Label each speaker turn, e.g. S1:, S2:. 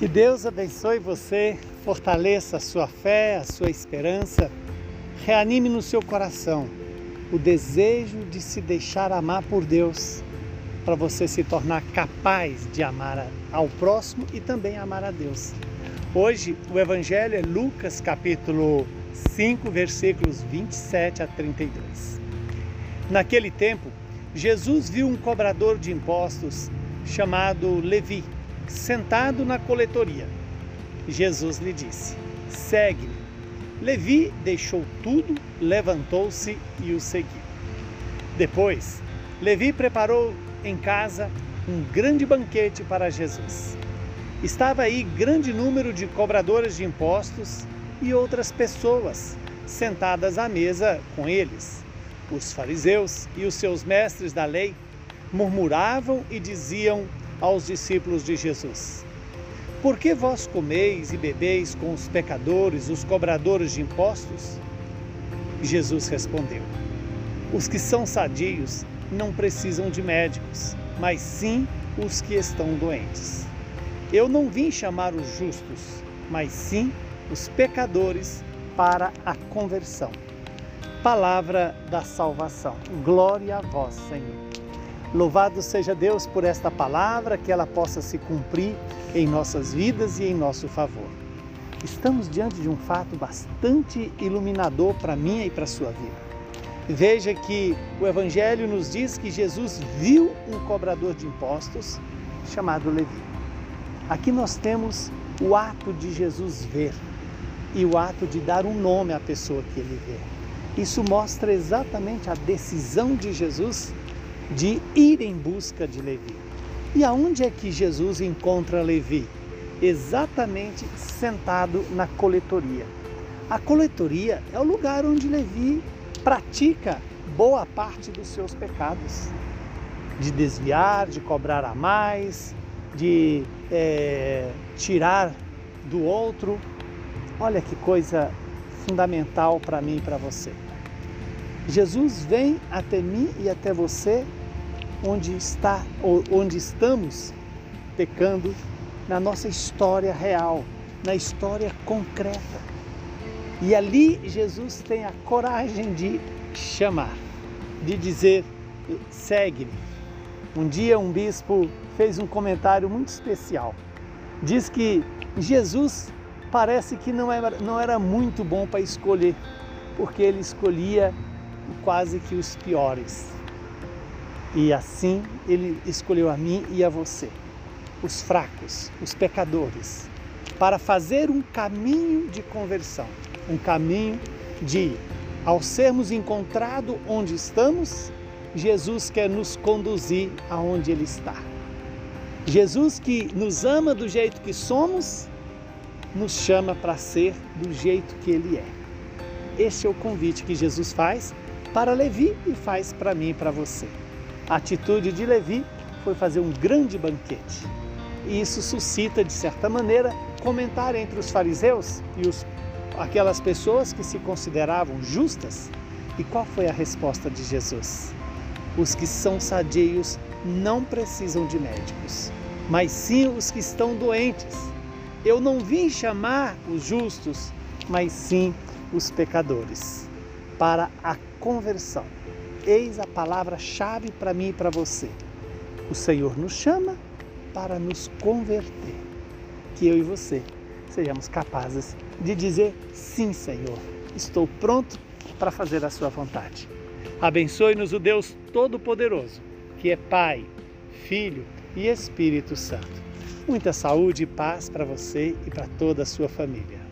S1: Que Deus abençoe você, fortaleça a sua fé, a sua esperança, reanime no seu coração o desejo de se deixar amar por Deus, para você se tornar capaz de amar ao próximo e também amar a Deus. Hoje o Evangelho é Lucas capítulo 5, versículos 27 a 32. Naquele tempo, Jesus viu um cobrador de impostos chamado Levi sentado na coletoria. Jesus lhe disse: Segue-me. Levi deixou tudo, levantou-se e o seguiu. Depois, Levi preparou em casa um grande banquete para Jesus. Estava aí grande número de cobradores de impostos e outras pessoas sentadas à mesa com eles. Os fariseus e os seus mestres da lei murmuravam e diziam aos discípulos de Jesus: Por que vós comeis e bebeis com os pecadores, os cobradores de impostos? Jesus respondeu: Os que são sadios não precisam de médicos, mas sim os que estão doentes. Eu não vim chamar os justos, mas sim os pecadores para a conversão. Palavra da salvação. Glória a vós, Senhor. Louvado seja Deus por esta palavra, que ela possa se cumprir em nossas vidas e em nosso favor. Estamos diante de um fato bastante iluminador para mim e para sua vida. Veja que o Evangelho nos diz que Jesus viu um cobrador de impostos chamado Levi. Aqui nós temos o ato de Jesus ver e o ato de dar um nome à pessoa que ele vê. Isso mostra exatamente a decisão de Jesus de ir em busca de Levi. E aonde é que Jesus encontra Levi? Exatamente sentado na coletoria. A coletoria é o lugar onde Levi pratica boa parte dos seus pecados, de desviar, de cobrar a mais, de é, tirar do outro. Olha que coisa fundamental para mim e para você. Jesus vem até mim e até você onde está, onde estamos pecando na nossa história real, na história concreta. E ali Jesus tem a coragem de chamar, de dizer: segue-me. Um dia um bispo fez um comentário muito especial. Diz que Jesus parece que não era, não era muito bom para escolher, porque ele escolhia quase que os piores. E assim ele escolheu a mim e a você, os fracos, os pecadores, para fazer um caminho de conversão, um caminho de, ao sermos encontrados onde estamos, Jesus quer nos conduzir aonde Ele está. Jesus que nos ama do jeito que somos, nos chama para ser do jeito que Ele é. Este é o convite que Jesus faz para Levi e faz para mim e para você. A atitude de Levi foi fazer um grande banquete. E isso suscita, de certa maneira, comentário entre os fariseus e os, aquelas pessoas que se consideravam justas. E qual foi a resposta de Jesus? Os que são sadios não precisam de médicos, mas sim os que estão doentes. Eu não vim chamar os justos, mas sim os pecadores, para a conversão. Eis a palavra-chave para mim e para você. O Senhor nos chama para nos converter. Que eu e você sejamos capazes de dizer: sim, Senhor, estou pronto para fazer a Sua vontade. Abençoe-nos o Deus Todo-Poderoso, que é Pai, Filho e Espírito Santo. Muita saúde e paz para você e para toda a sua família.